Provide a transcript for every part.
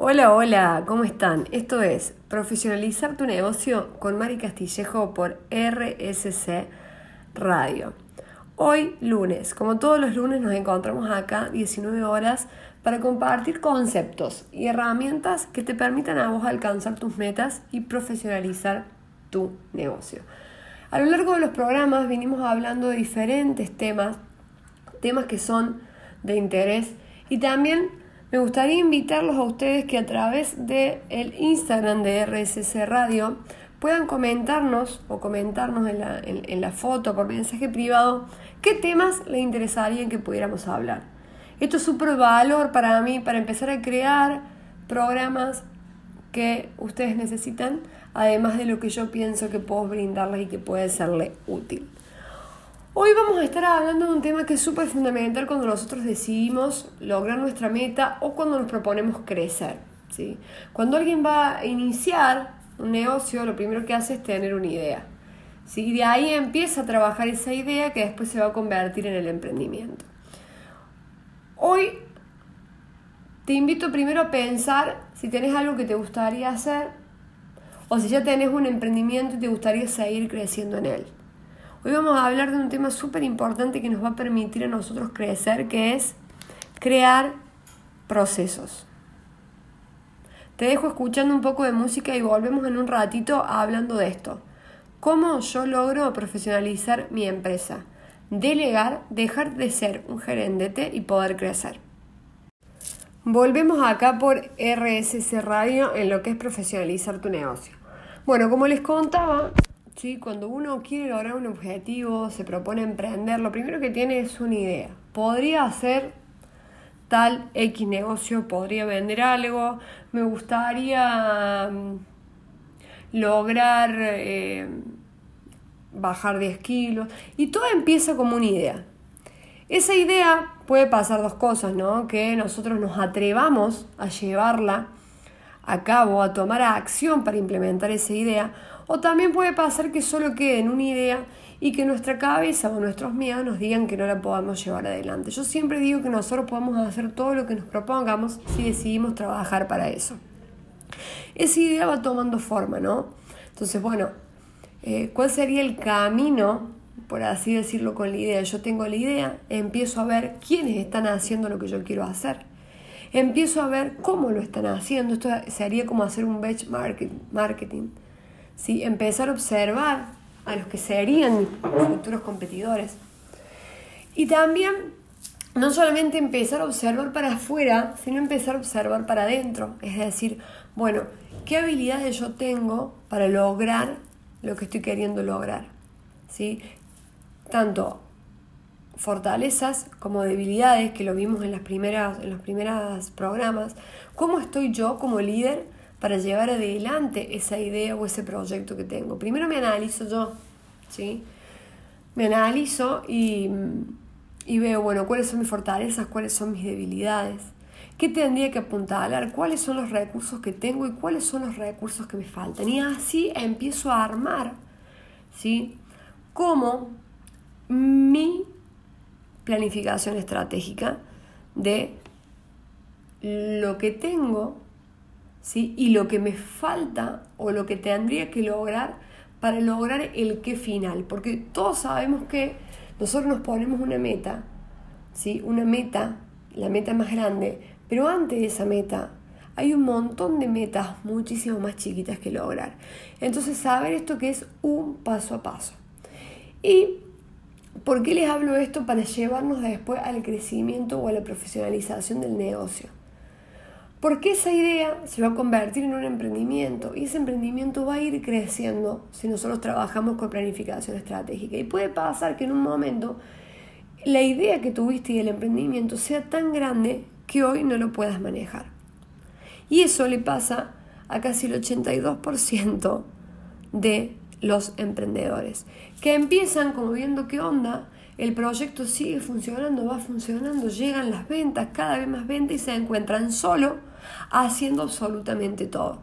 Hola, hola, ¿cómo están? Esto es Profesionalizar tu negocio con Mari Castillejo por RSC Radio. Hoy lunes, como todos los lunes nos encontramos acá 19 horas para compartir conceptos y herramientas que te permitan a vos alcanzar tus metas y profesionalizar tu negocio. A lo largo de los programas vinimos hablando de diferentes temas, temas que son de interés y también me gustaría invitarlos a ustedes que a través del el Instagram de RSC Radio puedan comentarnos o comentarnos en la, en, la foto por mensaje privado qué temas les interesaría que pudiéramos hablar. Esto es súper valor para mí para empezar a crear programas que ustedes necesitan, además de lo que yo pienso que puedo brindarles y que puede serle útil. Hoy vamos a estar hablando de un tema que es súper fundamental cuando nosotros decidimos lograr nuestra meta o cuando nos proponemos crecer. ¿sí? Cuando alguien va a iniciar un negocio, lo primero que hace es tener una idea. ¿sí? De ahí empieza a trabajar esa idea que después se va a convertir en el emprendimiento. Hoy te invito primero a pensar si tenés algo que te gustaría hacer o si ya tenés un emprendimiento y te gustaría seguir creciendo en él. Hoy vamos a hablar de un tema súper importante que nos va a permitir a nosotros crecer, que es crear procesos. Te dejo escuchando un poco de música y volvemos en un ratito hablando de esto. ¿Cómo yo logro profesionalizar mi empresa? Delegar, dejar de ser un gerente y poder crecer. Volvemos acá por RSC Radio en lo que es profesionalizar tu negocio. Bueno, como les contaba, ¿sí? Cuando uno quiere lograr un objetivo, se propone emprender, lo primero que tiene es una idea. Podría hacer tal X negocio, podría vender algo, me gustaría mm, lograr eh, bajar 10 kilos, y todo empieza como una idea. Esa idea puede pasar dos cosas, ¿no? Que nosotros nos atrevamos a llevarla a cabo, a tomar acción para implementar esa idea, o también puede pasar que solo quede en una idea y que nuestra cabeza o nuestros miedos nos digan que no la podamos llevar adelante. Yo siempre digo que nosotros podemos hacer todo lo que nos propongamos si decidimos trabajar para eso. Esa idea va tomando forma, ¿no? Entonces, bueno, eh, ¿cuál sería el camino, por así decirlo, con la idea? Yo tengo la idea, empiezo a ver quiénes están haciendo lo que yo quiero hacer. Empiezo a ver cómo lo están haciendo. Esto sería como hacer un benchmarking. Marketing ¿sí? empezar a observar a los que serían futuros competidores. Y también no solamente empezar a observar para afuera, sino empezar a observar para adentro. Es decir, bueno, ¿qué habilidades yo tengo para lograr lo que estoy queriendo lograr? ¿Sí? Tanto fortalezas como debilidades, que lo vimos en, las primeras, en los primeros programas, cómo estoy yo como líder para llevar adelante esa idea o ese proyecto que tengo. Primero me analizo yo, ¿sí? Me analizo y, y veo, bueno, cuáles son mis fortalezas, cuáles son mis debilidades, qué tendría que apuntalar, cuáles son los recursos que tengo y cuáles son los recursos que me faltan. Y así empiezo a armar, ¿sí? Como mi planificación estratégica de lo que tengo ¿sí? y lo que me falta o lo que tendría que lograr para lograr el qué final, porque todos sabemos que nosotros nos ponemos una meta, ¿sí? una meta, la meta más grande, pero antes de esa meta hay un montón de metas muchísimo más chiquitas que lograr. Entonces, saber esto que es un paso a paso. ¿Y por qué les hablo esto? Para llevarnos después al crecimiento o a la profesionalización del negocio. Porque esa idea se va a convertir en un emprendimiento y ese emprendimiento va a ir creciendo si nosotros trabajamos con planificación estratégica. Y puede pasar que en un momento la idea que tuviste y el emprendimiento sea tan grande que hoy no lo puedas manejar. Y eso le pasa a casi el 82% de los emprendedores, que empiezan como viendo qué onda, el proyecto sigue funcionando, va funcionando, llegan las ventas, cada vez más ventas y se encuentran solo haciendo absolutamente todo.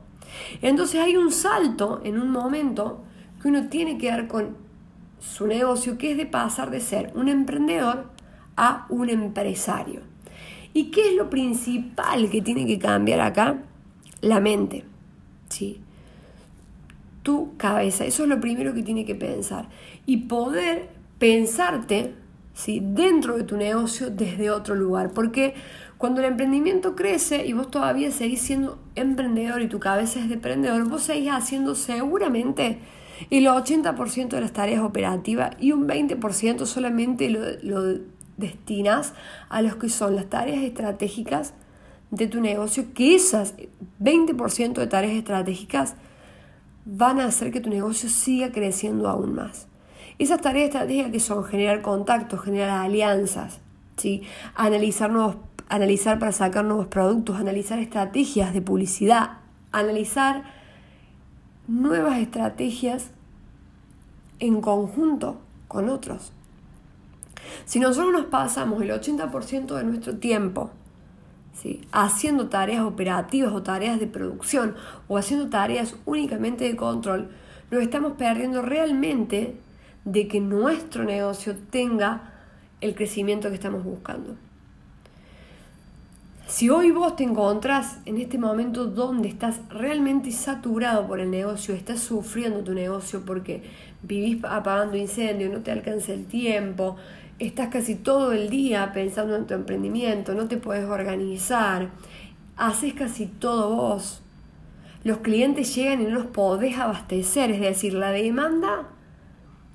Entonces hay un salto en un momento que uno tiene que dar con su negocio, que es de pasar de ser un emprendedor a un empresario. ¿Y qué es lo principal que tiene que cambiar acá? la mente. ¿sí? Tu cabeza, eso es lo primero que tiene que pensar. Y poder pensarte ¿sí? dentro de tu negocio desde otro lugar. Porque cuando el emprendimiento crece y vos todavía seguís siendo emprendedor y tu cabeza es de emprendedor, vos seguís haciendo seguramente el 80% de las tareas operativas y un 20% solamente lo, lo destinas a los que son las tareas estratégicas de tu negocio, que esas 20% de tareas estratégicas van a hacer que tu negocio siga creciendo aún más. Esas tareas estratégicas que son generar contactos, generar alianzas, ¿sí? analizar, nuevos, analizar para sacar nuevos productos, analizar estrategias de publicidad, analizar nuevas estrategias en conjunto con otros. Si nosotros nos pasamos el 80% de nuestro tiempo haciendo tareas operativas o tareas de producción o haciendo tareas únicamente de control, nos estamos perdiendo realmente de que nuestro negocio tenga el crecimiento que estamos buscando. Si hoy vos te encontrás en este momento donde estás realmente saturado por el negocio, estás sufriendo tu negocio porque vivís apagando incendios, no te alcanza el tiempo, estás casi todo el día pensando en tu emprendimiento, no te puedes organizar, haces casi todo vos. Los clientes llegan y no los podés abastecer, es decir, la demanda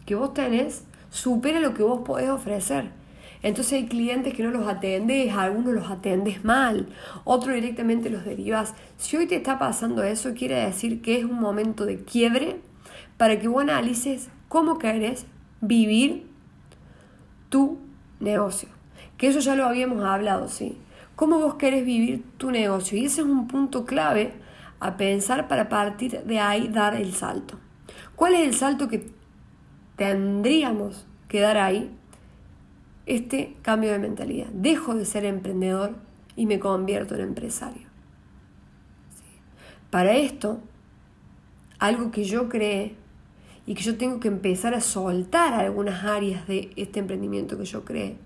que vos tenés supera lo que vos podés ofrecer. Entonces hay clientes que no los atendes, algunos los atendes mal, otros directamente los derivas. Si hoy te está pasando eso, quiere decir que es un momento de quiebre para que vos analices cómo querés vivir tu negocio. Que eso ya lo habíamos hablado, ¿sí? ¿Cómo vos querés vivir tu negocio? Y ese es un punto clave a pensar para partir de ahí dar el salto. ¿Cuál es el salto que tendríamos que dar ahí? Este cambio de mentalidad. Dejo de ser emprendedor y me convierto en empresario. Para esto, algo que yo creé y que yo tengo que empezar a soltar algunas áreas de este emprendimiento que yo creé.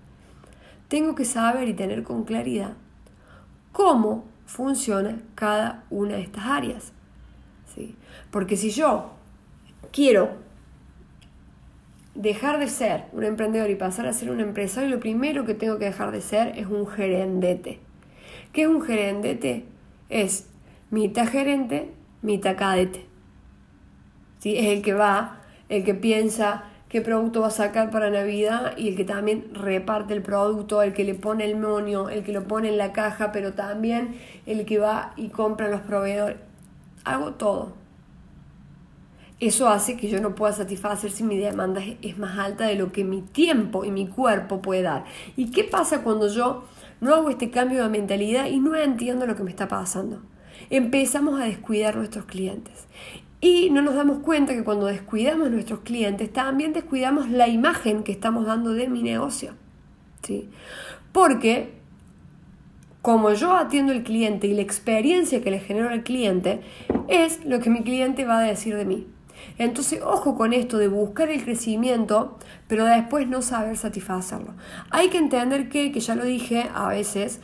Tengo que saber y tener con claridad cómo funciona cada una de estas áreas. ¿sí? Porque si yo quiero dejar de ser un emprendedor y pasar a ser un empresario, lo primero que tengo que dejar de ser es un gerendete. ¿Qué es un gerendete? Es mitad gerente, mitad cadete. Es el que va, el que piensa qué producto va a sacar para Navidad y el que también reparte el producto, el que le pone el monio, el que lo pone en la caja, pero también el que va y compra los proveedores. Hago todo. Eso hace que yo no pueda satisfacer si mi demanda es más alta de lo que mi tiempo y mi cuerpo puede dar. ¿Y qué pasa cuando yo no hago este cambio de mentalidad y no entiendo lo que me está pasando? Empezamos a descuidar nuestros clientes. Y no nos damos cuenta que cuando descuidamos nuestros clientes, también descuidamos la imagen que estamos dando de mi negocio. ¿sí? Porque como yo atiendo al cliente y la experiencia que le genero al cliente, es lo que mi cliente va a decir de mí. Entonces, ojo con esto de buscar el crecimiento, pero después no saber satisfacerlo. Hay que entender que, que ya lo dije a veces,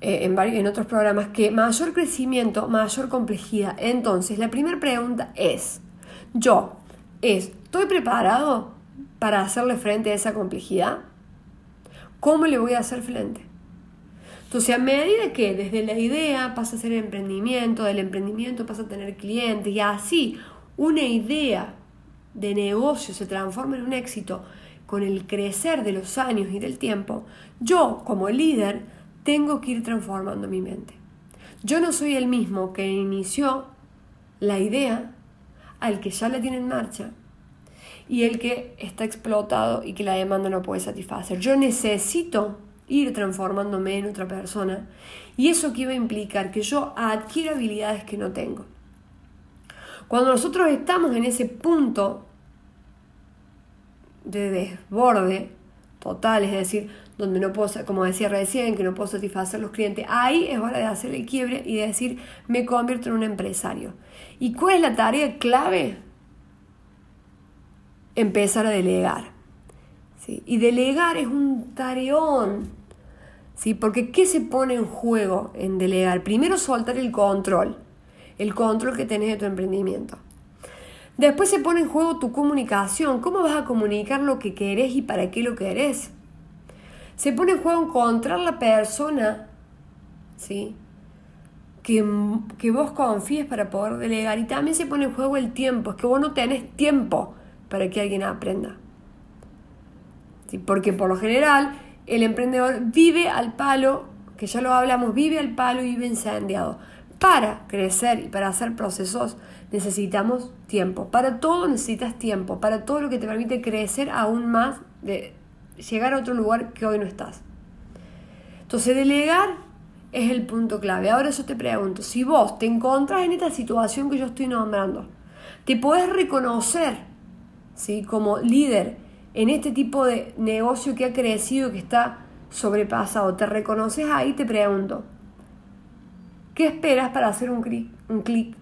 eh, en, en otros programas que mayor crecimiento, mayor complejidad. Entonces, la primera pregunta es, yo, ¿estoy preparado para hacerle frente a esa complejidad? ¿Cómo le voy a hacer frente? Entonces, a medida que desde la idea pasa a ser emprendimiento, del emprendimiento pasa a tener clientes y así una idea de negocio se transforma en un éxito con el crecer de los años y del tiempo, yo como líder tengo que ir transformando mi mente. Yo no soy el mismo que inició la idea al que ya la tiene en marcha y el que está explotado y que la demanda no puede satisfacer. Yo necesito ir transformándome en otra persona y eso que iba a implicar que yo adquiera habilidades que no tengo. Cuando nosotros estamos en ese punto de desborde total, es decir, donde no puedo, como decía recién, que no puedo satisfacer los clientes, ahí es hora de hacer el quiebre y de decir, me convierto en un empresario. ¿Y cuál es la tarea clave? Empezar a delegar. ¿sí? Y delegar es un tareón, ¿sí? porque ¿qué se pone en juego en delegar? Primero soltar el control. El control que tenés de tu emprendimiento. Después se pone en juego tu comunicación. ¿Cómo vas a comunicar lo que querés y para qué lo querés? Se pone en juego encontrar la persona, ¿sí? Que, que vos confíes para poder delegar. Y también se pone en juego el tiempo. Es que vos no tenés tiempo para que alguien aprenda. ¿Sí? Porque por lo general el emprendedor vive al palo, que ya lo hablamos, vive al palo y vive incendiado. Para crecer y para hacer procesos necesitamos tiempo. Para todo necesitas tiempo. Para todo lo que te permite crecer aún más, de llegar a otro lugar que hoy no estás. Entonces, delegar es el punto clave. Ahora yo te pregunto, si vos te encontrás en esta situación que yo estoy nombrando, te podés reconocer ¿sí? como líder en este tipo de negocio que ha crecido, que está sobrepasado, te reconoces ahí, te pregunto, ¿Qué esperas para hacer un clic? Un clic?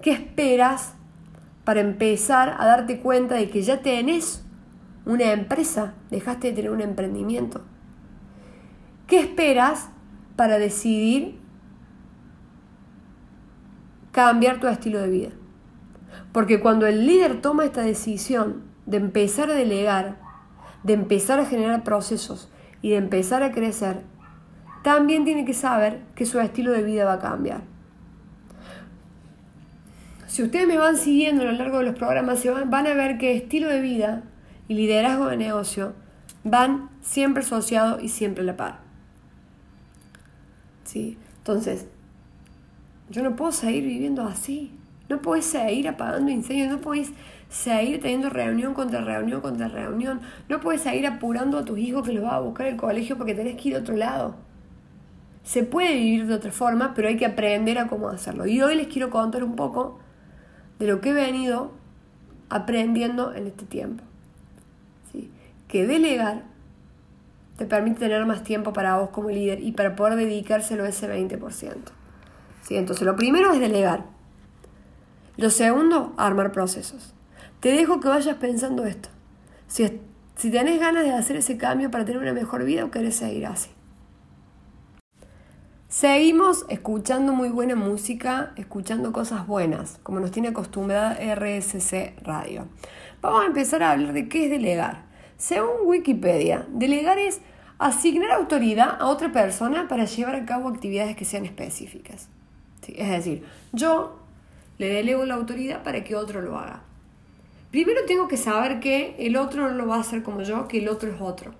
¿Qué esperas para empezar a darte cuenta de que ya tenés una empresa, dejaste de tener un emprendimiento? ¿Qué esperas para decidir cambiar tu estilo de vida? Porque cuando el líder toma esta decisión de empezar a delegar, de empezar a generar procesos y de empezar a crecer, también tiene que saber que su estilo de vida va a cambiar. Si ustedes me van siguiendo a lo largo de los programas, van a ver que estilo de vida y liderazgo de negocio van siempre asociados y siempre a la par. ¿Sí? Entonces, yo no puedo seguir viviendo así. No puedes seguir apagando incendios, no puedes seguir teniendo reunión contra reunión contra reunión. No puedes seguir apurando a tus hijos que los vas a buscar el colegio porque tenés que ir a otro lado. Se puede vivir de otra forma, pero hay que aprender a cómo hacerlo. Y hoy les quiero contar un poco de lo que he venido aprendiendo en este tiempo. Que delegar te permite tener más tiempo para vos como líder y para poder dedicárselo a ese 20%. ¿Sí? Entonces, lo primero es delegar. Lo segundo, armar procesos. Te dejo que vayas pensando esto. Si, si tenés ganas de hacer ese cambio para tener una mejor vida o querés seguir así. Seguimos escuchando muy buena música, escuchando cosas buenas, como nos tiene acostumbrada RSC Radio. Vamos a empezar a hablar de qué es delegar. Según Wikipedia, delegar es asignar autoridad a otra persona para llevar a cabo actividades que sean específicas. Es decir, yo le delego la autoridad para que otro lo haga. Primero tengo que saber que el otro no lo va a hacer como yo, que el otro es otro.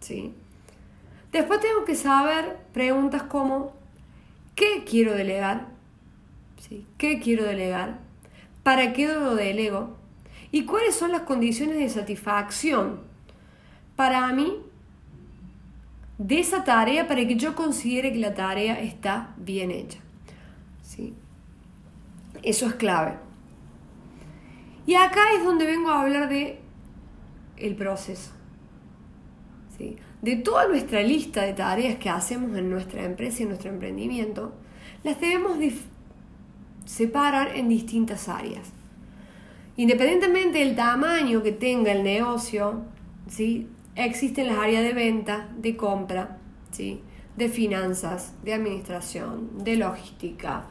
¿sí? Después tengo que saber preguntas como, ¿qué quiero delegar? ¿Sí? ¿Qué quiero delegar? ¿Para qué lo delego? ¿Y cuáles son las condiciones de satisfacción para mí de esa tarea para que yo considere que la tarea está bien hecha? ¿Sí? Eso es clave. Y acá es donde vengo a hablar de el proceso. ¿Sí? De toda nuestra lista de tareas que hacemos en nuestra empresa y en nuestro emprendimiento, las debemos separar en distintas áreas. Independientemente del tamaño que tenga el negocio, ¿sí? existen las áreas de venta, de compra, ¿sí? de finanzas, de administración, de logística,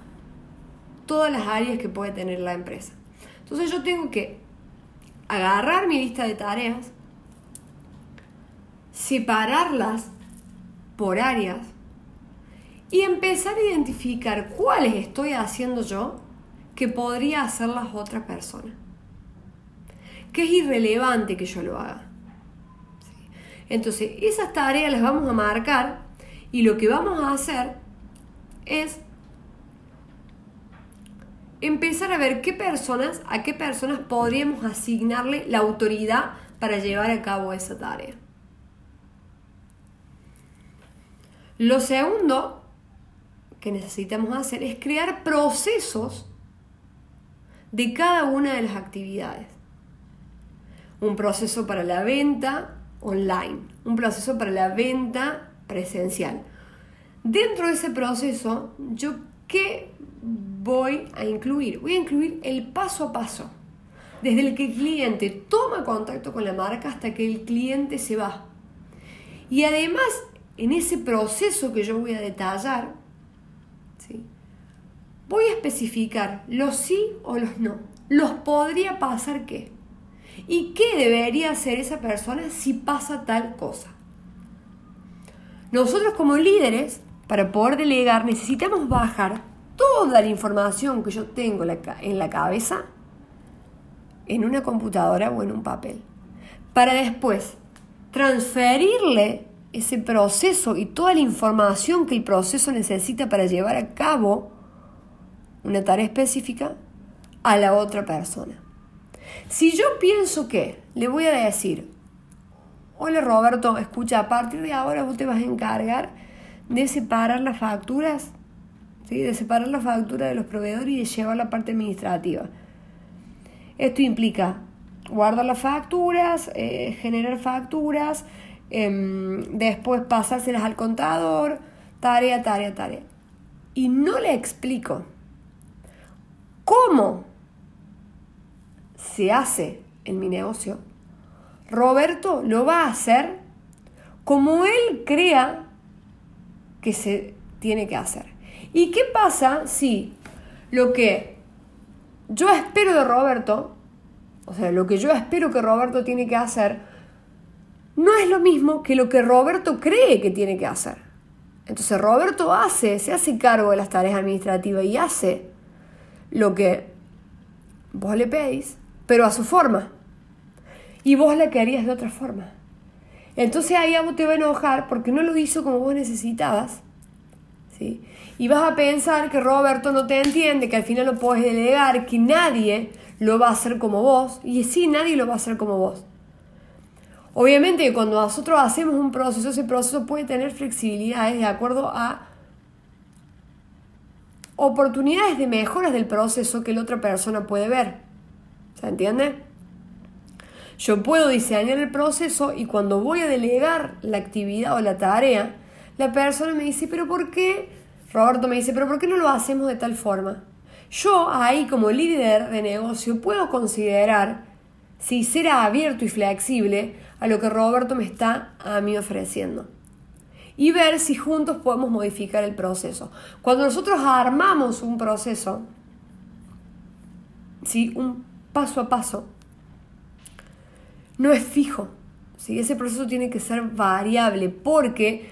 todas las áreas que puede tener la empresa. Entonces yo tengo que agarrar mi lista de tareas, separarlas por áreas y empezar a identificar cuáles estoy haciendo yo que podría hacer las otras personas. Que es irrelevante que yo lo haga. Entonces, esas tareas las vamos a marcar y lo que vamos a hacer es empezar a ver qué personas, a qué personas podríamos asignarle la autoridad para llevar a cabo esa tarea. Lo segundo que necesitamos hacer es crear procesos de cada una de las actividades. Un proceso para la venta online, un proceso para la venta presencial. Dentro de ese proceso, ¿yo qué voy a incluir? Voy a incluir el paso a paso, desde el que el cliente toma contacto con la marca hasta que el cliente se va. Y además en ese proceso que yo voy a detallar, voy a especificar los sí o los no. Los podría pasar qué. ¿Y qué debería hacer esa persona si pasa tal cosa? Nosotros como líderes, para poder delegar, necesitamos bajar toda la información que yo tengo en la cabeza en una computadora o en un papel, para después transferirle ese proceso y toda la información que el proceso necesita para llevar a cabo una tarea específica a la otra persona. Si yo pienso que le voy a decir, hola Roberto, escucha, a partir de ahora vos te vas a encargar de separar las facturas, ¿sí? de separar las facturas de los proveedores y de llevar la parte administrativa. Esto implica guardar las facturas, eh, generar facturas, em, después pasárselas al contador, tarea, tarea, tarea. Y no le explico cómo se hace en mi negocio. Roberto lo va a hacer como él crea que se tiene que hacer. ¿Y qué pasa si lo que yo espero de Roberto, o sea, lo que yo espero que Roberto tiene que hacer, no es lo mismo que lo que Roberto cree que tiene que hacer. Entonces Roberto hace, se hace cargo de las tareas administrativas y hace lo que vos le pedís, pero a su forma. Y vos la querías de otra forma. Entonces ahí a vos te va a enojar porque no lo hizo como vos necesitabas. ¿sí? Y vas a pensar que Roberto no te entiende, que al final lo puedes delegar, que nadie lo va a hacer como vos. Y sí, nadie lo va a hacer como vos. Obviamente cuando nosotros hacemos un proceso, ese proceso puede tener flexibilidades de acuerdo a oportunidades de mejoras del proceso que la otra persona puede ver. ¿Se entiende? Yo puedo diseñar el proceso y cuando voy a delegar la actividad o la tarea, la persona me dice, pero ¿por qué? Roberto me dice, pero ¿por qué no lo hacemos de tal forma? Yo ahí como líder de negocio puedo considerar si será abierto y flexible a lo que Roberto me está a mí ofreciendo y ver si juntos podemos modificar el proceso. Cuando nosotros armamos un proceso, ¿sí? un paso a paso, no es fijo. ¿sí? Ese proceso tiene que ser variable porque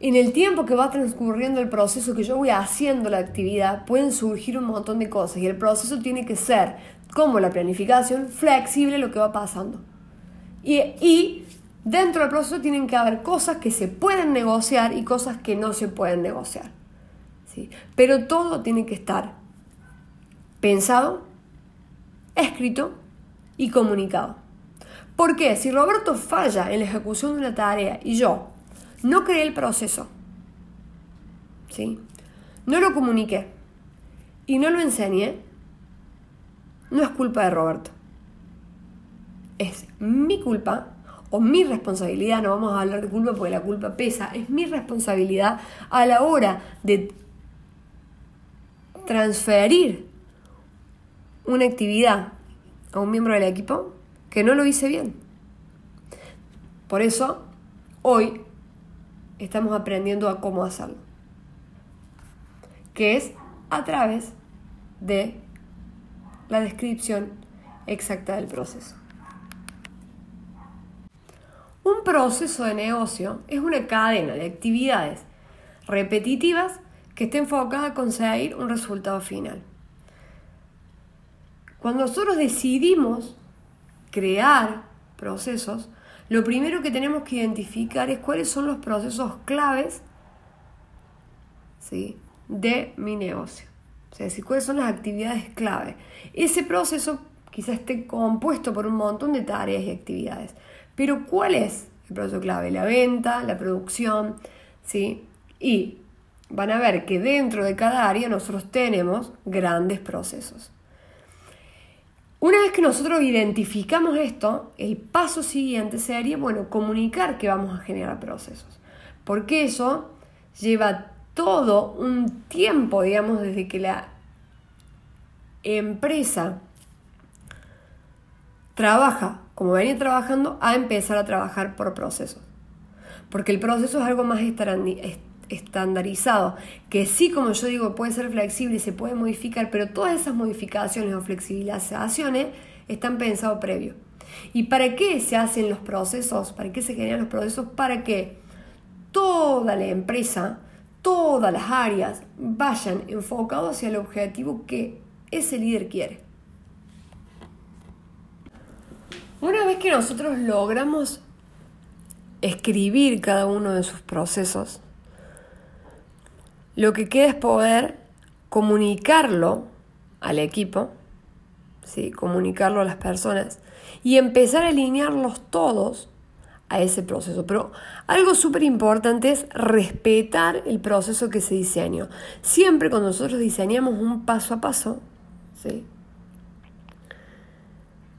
en el tiempo que va transcurriendo el proceso que yo voy haciendo la actividad, pueden surgir un montón de cosas y el proceso tiene que ser, como la planificación, flexible lo que va pasando. Y, Dentro del proceso tienen que haber cosas que se pueden negociar y cosas que no se pueden negociar. ¿sí? Pero todo tiene que estar pensado, escrito y comunicado. ¿Por qué? Si Roberto falla en la ejecución de una tarea y yo no creé el proceso, ¿sí? no lo comuniqué y no lo enseñé, no es culpa de Roberto. Es mi culpa o mi responsabilidad, no vamos a hablar de culpa porque la culpa pesa, es mi responsabilidad a la hora de transferir una actividad a un miembro del equipo que no lo hice bien. Por eso, hoy estamos aprendiendo a cómo hacerlo, que es a través de la descripción exacta del proceso. Un proceso de negocio es una cadena de actividades repetitivas que esté enfocada a conseguir un resultado final. Cuando nosotros decidimos crear procesos, lo primero que tenemos que identificar es cuáles son los procesos claves ¿sí? de mi negocio. Es decir, cuáles son las actividades clave. Ese proceso quizás esté compuesto por un montón de tareas y actividades. Pero ¿cuál es el proceso clave? La venta, la producción, ¿sí? Y van a ver que dentro de cada área nosotros tenemos grandes procesos. Una vez que nosotros identificamos esto, el paso siguiente sería, bueno, comunicar que vamos a generar procesos. Porque eso lleva todo un tiempo, digamos, desde que la empresa trabaja como venía trabajando, a empezar a trabajar por procesos. Porque el proceso es algo más estandarizado, que sí, como yo digo, puede ser flexible y se puede modificar, pero todas esas modificaciones o flexibilizaciones están pensados previo. ¿Y para qué se hacen los procesos? ¿Para qué se generan los procesos? Para que toda la empresa, todas las áreas vayan enfocados hacia el objetivo que ese líder quiere. Una vez que nosotros logramos escribir cada uno de sus procesos, lo que queda es poder comunicarlo al equipo, ¿sí? comunicarlo a las personas y empezar a alinearlos todos a ese proceso. Pero algo súper importante es respetar el proceso que se diseñó. Siempre cuando nosotros diseñamos un paso a paso, ¿sí?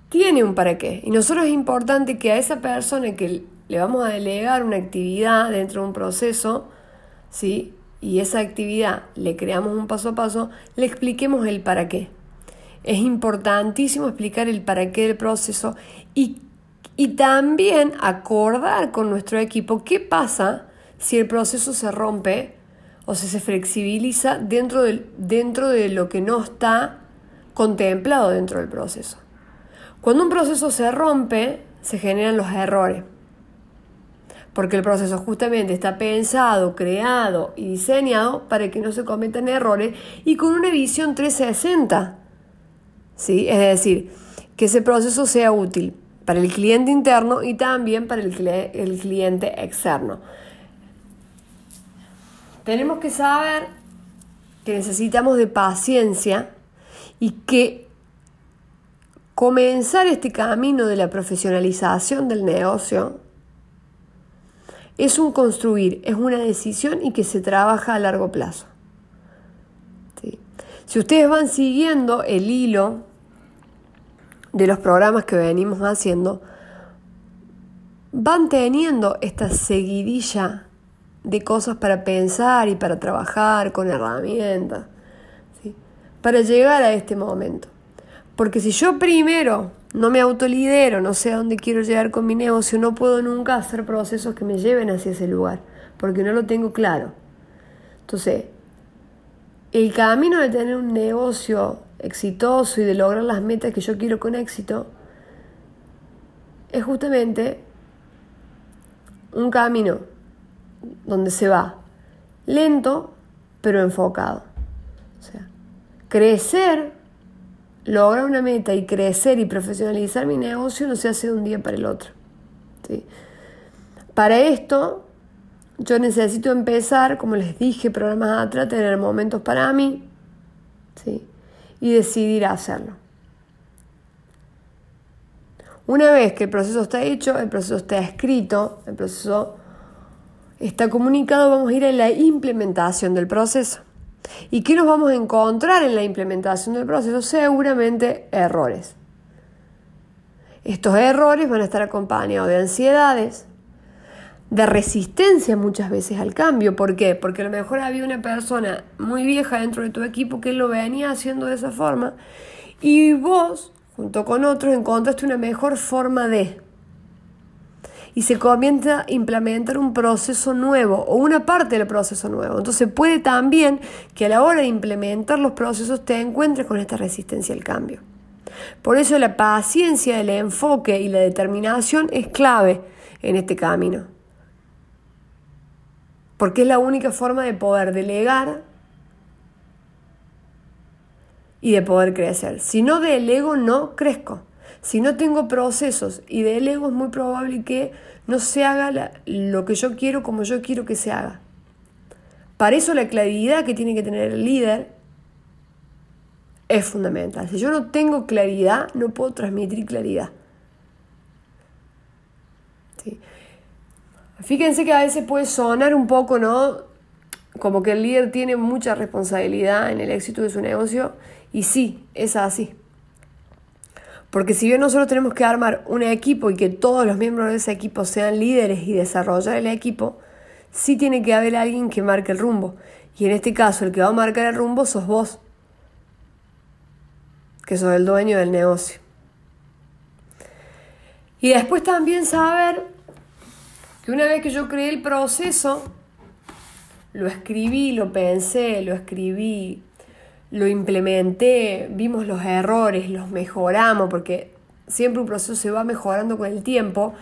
Tiene un para qué. Y nosotros es importante que a esa persona que le vamos a delegar una actividad dentro de un proceso, ¿sí? y esa actividad le creamos un paso a paso, le expliquemos el para qué. Es importantísimo explicar el para qué del proceso y, y también acordar con nuestro equipo qué pasa si el proceso se rompe o si se flexibiliza dentro de, dentro de lo que no está contemplado dentro del proceso. Cuando un proceso se rompe, se generan los errores porque el proceso justamente está pensado, creado y diseñado para que no se cometan errores y con una visión 360. ¿Sí? Es decir, que ese proceso sea útil para el cliente interno y también para el, el cliente externo. Tenemos que saber que necesitamos de paciencia y que comenzar este camino de la profesionalización del negocio es un construir, es una decisión y que se trabaja a largo plazo. Si ustedes van siguiendo el hilo de los programas que venimos haciendo, van teniendo esta seguidilla de cosas para pensar y para trabajar con herramientas, para llegar a este momento. Porque si yo primero no me autolidero, no sé a dónde quiero llegar con mi negocio, no puedo nunca hacer procesos que me lleven hacia ese lugar, porque no lo tengo claro. Entonces, el camino de tener un negocio exitoso y de lograr las metas que yo quiero con éxito es justamente un camino donde se va lento pero enfocado. O sea, crecer lograr una meta y crecer y profesionalizar mi negocio no se hace de un día para el otro. Para esto, yo necesito empezar, como les dije, programas atrás, tener momentos para mí y decidir hacerlo. Una vez que el proceso está hecho, el proceso está escrito, el proceso está comunicado, vamos a ir a la implementación del proceso. ¿Y qué nos vamos a encontrar en la implementación del proceso? Seguramente errores. Estos errores van a estar acompañados de ansiedades, de resistencia muchas veces al cambio. ¿Por qué? Porque a lo mejor había una persona muy vieja dentro de tu equipo que lo venía haciendo de esa forma y vos, junto con otros, encontraste una mejor forma de y se comienza a implementar un proceso nuevo o una parte del proceso nuevo. Entonces puede también que a la hora de implementar los procesos te encuentres con esta resistencia al cambio. Por eso la paciencia, el enfoque y la determinación es clave en este camino. Porque es la única forma de poder delegar y de poder crecer. Si no delego, no crezco. Si no tengo procesos y delego, es muy probable que no se haga lo que yo quiero como yo quiero que se haga. Para eso la claridad que tiene que tener el líder es fundamental. Si yo no tengo claridad, no puedo transmitir claridad. Fíjense que a veces puede sonar un poco, ¿no? Como que el líder tiene mucha responsabilidad en el éxito de su negocio. Y sí, es así. Porque si bien nosotros tenemos que armar un equipo y que todos los miembros de ese equipo sean líderes y desarrollar el equipo, sí tiene que haber alguien que marque el rumbo. Y en este caso, el que va a marcar el rumbo sos vos, que sos el dueño del negocio. Y después también saber que una vez que yo creé el proceso, lo escribí, lo pensé, lo escribí, lo implementé, vimos los errores, los mejoramos, porque siempre un proceso se va mejorando con el tiempo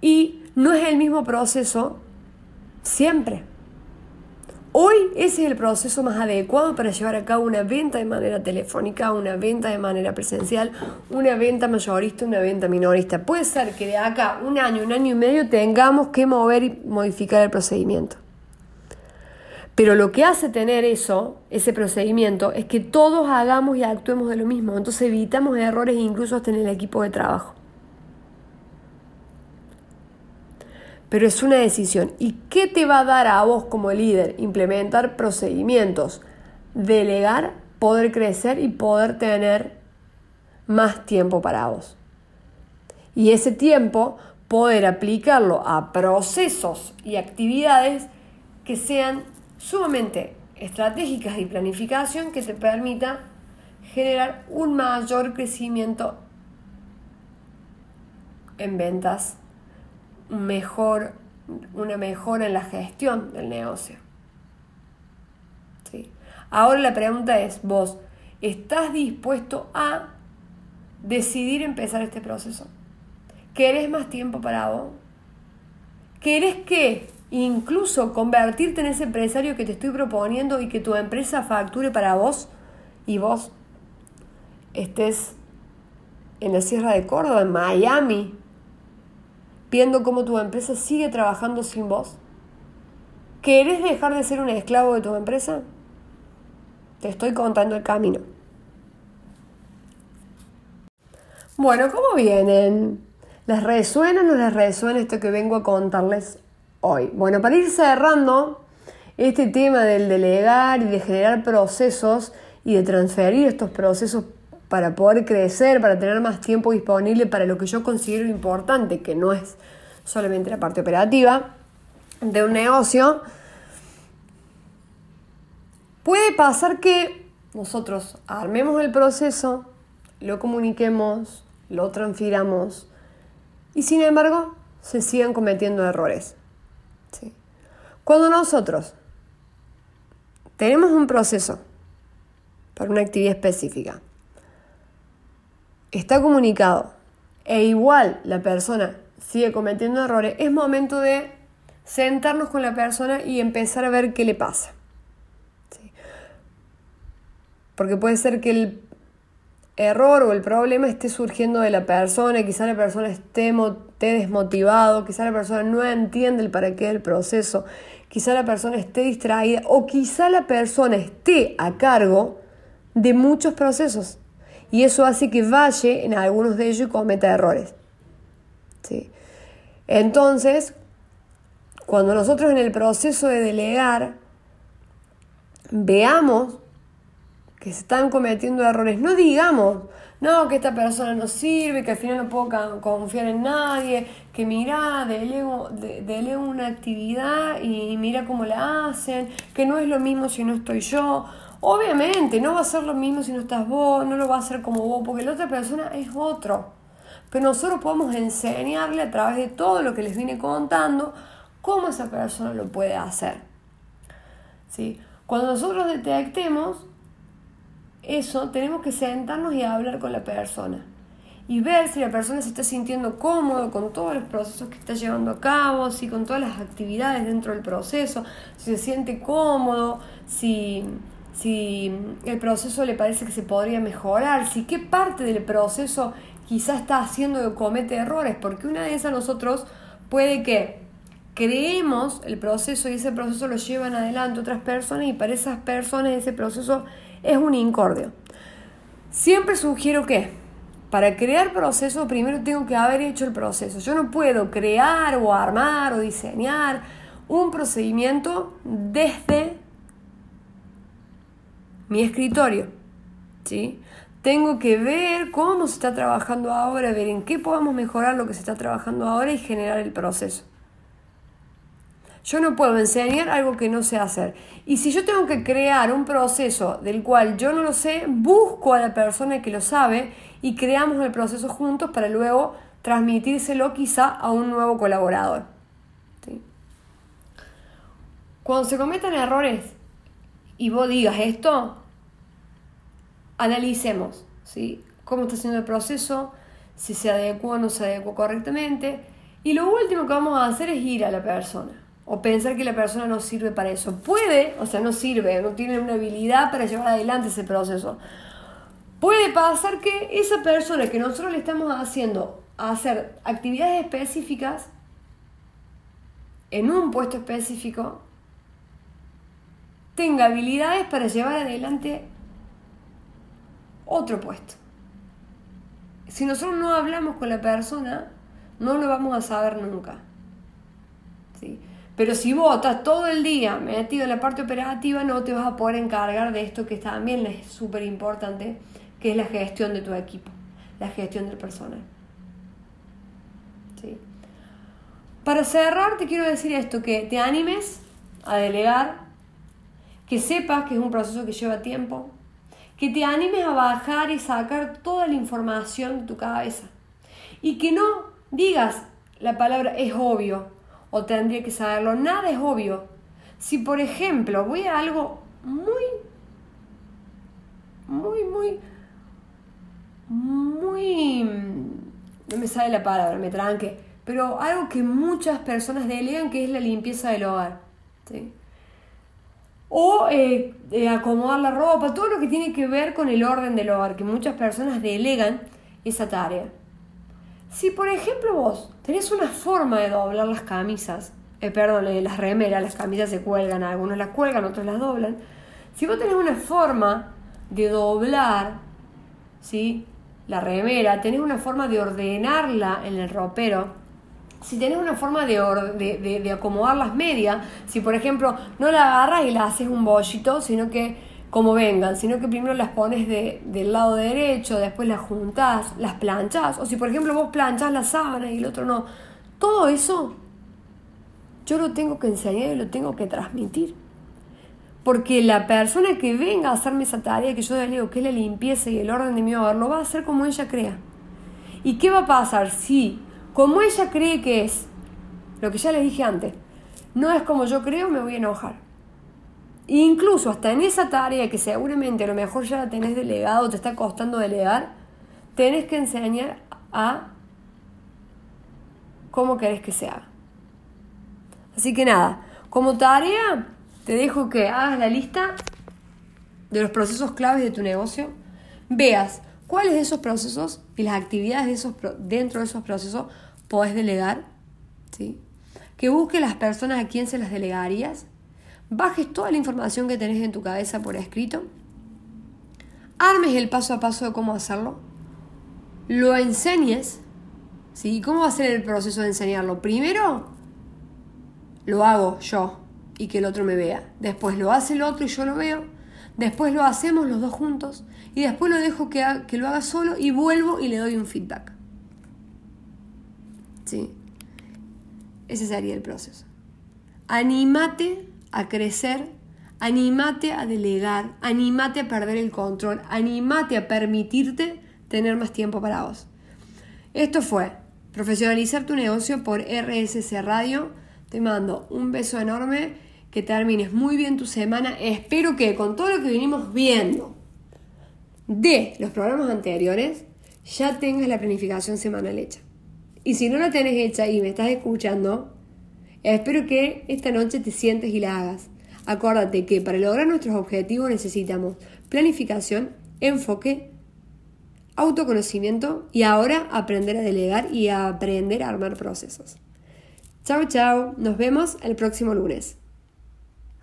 y no es el mismo proceso siempre. Hoy ese es el proceso más adecuado para llevar a cabo una venta de manera telefónica, una venta de manera presencial, una venta mayorista, una venta minorista. Puede ser que de acá un año, un año y medio tengamos que mover y modificar el procedimiento. Pero lo que hace tener eso, ese procedimiento, es que todos hagamos y actuemos de lo mismo. Entonces evitamos errores incluso hasta en el equipo de trabajo. pero es una decisión. ¿Y qué te va a dar a vos como líder implementar procedimientos, delegar, poder crecer y poder tener más tiempo para vos? Y ese tiempo poder aplicarlo a procesos y actividades que sean sumamente estratégicas y planificación que te permita generar un mayor crecimiento en ventas mejor, una mejora en la gestión del negocio. ¿Sí? Ahora la pregunta es, vos, ¿estás dispuesto a decidir empezar este proceso? ¿Querés más tiempo para vos? ¿Querés que incluso convertirte en ese empresario que te estoy proponiendo y que tu empresa facture para vos y vos estés en la Sierra de Córdoba, en Miami, viendo cómo tu empresa sigue trabajando sin vos? ¿Querés dejar de ser un esclavo de tu empresa? Te estoy contando el camino. Bueno, ¿cómo vienen? ¿Les resuena o no les resuena esto que vengo a contarles hoy? Bueno, para ir cerrando este tema del delegar y de generar procesos y de transferir estos procesos para poder crecer, para tener más tiempo disponible para lo que yo considero importante, que no es solamente la parte operativa de un negocio, puede pasar que nosotros armemos el proceso, lo comuniquemos, lo transfiramos y sin embargo se sigan cometiendo errores. Cuando nosotros tenemos un proceso para una actividad específica, está comunicado e igual la persona sigue cometiendo errores, es momento de sentarnos con la persona y empezar a ver qué le pasa. Porque puede ser que el error o el problema esté surgiendo de la persona, quizá la persona esté, esté desmotivado, quizá la persona no entiende el para qué del proceso, quizá la persona esté distraída o quizá la persona esté a cargo de muchos procesos y eso hace que vaya en algunos de ellos y cometa errores. ¿sí? Entonces, cuando nosotros en el proceso de delegar veamos que se están cometiendo errores, no digamos, no, que esta persona no sirve, que al final no puedo confiar en nadie, que mira, delego, delego una actividad y mira cómo la hacen, que no es lo mismo si no estoy yo. Obviamente, no va a ser lo mismo si no estás vos, no lo va a hacer como vos, porque la otra persona es otro. Pero nosotros podemos enseñarle a través de todo lo que les vine contando cómo esa persona lo puede hacer. ¿Sí? Cuando nosotros detectemos eso, tenemos que sentarnos y hablar con la persona. Y ver si la persona se está sintiendo cómodo con todos los procesos que está llevando a cabo, si con todas las actividades dentro del proceso, si se siente cómodo, si si el proceso le parece que se podría mejorar, si qué parte del proceso quizás está haciendo que comete errores, porque una de esas nosotros puede que creemos el proceso y ese proceso lo llevan adelante otras personas y para esas personas ese proceso es un incordio. Siempre sugiero que para crear proceso primero tengo que haber hecho el proceso. Yo no puedo crear o armar o diseñar un procedimiento desde mi escritorio. ¿sí? Tengo que ver cómo se está trabajando ahora, ver en qué podemos mejorar lo que se está trabajando ahora y generar el proceso. Yo no puedo enseñar algo que no sé hacer. Y si yo tengo que crear un proceso del cual yo no lo sé, busco a la persona que lo sabe y creamos el proceso juntos para luego transmitírselo quizá a un nuevo colaborador. cuando se cometan errores y vos digas esto, analicemos, ¿sí? Cómo está haciendo el proceso, si se adecuó o no se adecuó correctamente. Y lo último que vamos a hacer es ir a la persona o pensar que la persona no sirve para eso. Puede, o sea, no sirve, no tiene una habilidad para llevar adelante ese proceso. Puede pasar que esa persona que nosotros le estamos haciendo hacer actividades específicas en un puesto específico tenga habilidades para llevar adelante otro puesto. Si nosotros no hablamos con la persona, no lo vamos a saber nunca. Pero si vos estás todo el día metido en la parte operativa, no te vas a poder encargar de esto que también es súper importante, que es la gestión de tu equipo, la gestión del personal. ¿Sí? Para cerrar, te quiero decir esto, que te animes a delegar, que sepas que es un proceso que lleva tiempo, que te animes a bajar y sacar toda la información de tu cabeza y que no digas la palabra es obvio o tendría que saberlo, nada es obvio. Si por ejemplo voy a algo muy, muy, muy muy... no me sale la palabra, me tranque, pero algo que muchas personas delegan que es la limpieza del hogar. O eh, eh, acomodar la ropa, todo lo que tiene que ver con el orden del hogar, que muchas personas delegan esa tarea. Si por ejemplo vos tenés una forma de doblar las camisas, eh, perdón, las remeras, las camisas se cuelgan, algunos las cuelgan, otros las doblan. Si vos tenés una forma de doblar, ¿sí? la remera, tenés una forma de ordenarla en el ropero, si tenés una forma de, de, acomodar las medias, si por ejemplo no la agarras y la haces un bollito, sino que como vengan, sino que primero las pones del lado derecho, después las juntás, las planchás, o si por ejemplo vos planchás la sábana y el otro no, todo eso yo lo tengo que enseñar y lo tengo que transmitir. Porque la persona que venga a hacerme esa tarea que yo le digo que es la limpieza y el orden de mi hogar, lo va a hacer como ella crea. ¿Y qué va a pasar si, como ella cree que es, lo que ya le dije antes, no es como yo creo, me voy a enojar? Incluso hasta en esa tarea que seguramente a lo mejor ya la tenés delegado, te está costando delegar, tenés que enseñar a cómo querés que se haga. Así que nada, como tarea, te dejo que hagas la lista de los procesos claves de tu negocio, veas cuáles de esos procesos y las actividades de esos, dentro de esos procesos podés delegar, ¿sí? que busques las personas a quién se las delegarías, bajes toda la información que tenés en tu cabeza por escrito, armes el paso a paso de cómo hacerlo, lo enseñes, ¿sí? ¿Cómo va a ser el proceso de enseñarlo? Primero, lo hago yo, y que el otro me vea. Después lo hace el otro y yo lo veo. Después lo hacemos los dos juntos. Y después lo dejo que, que lo haga solo y vuelvo y le doy un feedback. ¿Sí? Ese sería el proceso. Anímate a crecer, anímate a delegar, anímate a perder el control, anímate a permitirte tener más tiempo para vos. Esto fue Profesionalizar tu negocio por RSC Radio. Te mando un beso enorme que termines muy bien tu semana. Espero que con todo lo que venimos viendo de los programas anteriores, ya tengas la planificación semanal hecha. Y si no la tenés hecha y me estás escuchando, espero que esta noche te sientes y la hagas. Acuérdate que para lograr nuestros objetivos necesitamos planificación, enfoque, autoconocimiento y ahora aprender a delegar y a aprender a armar procesos. Chao, chao. Nos vemos el próximo lunes.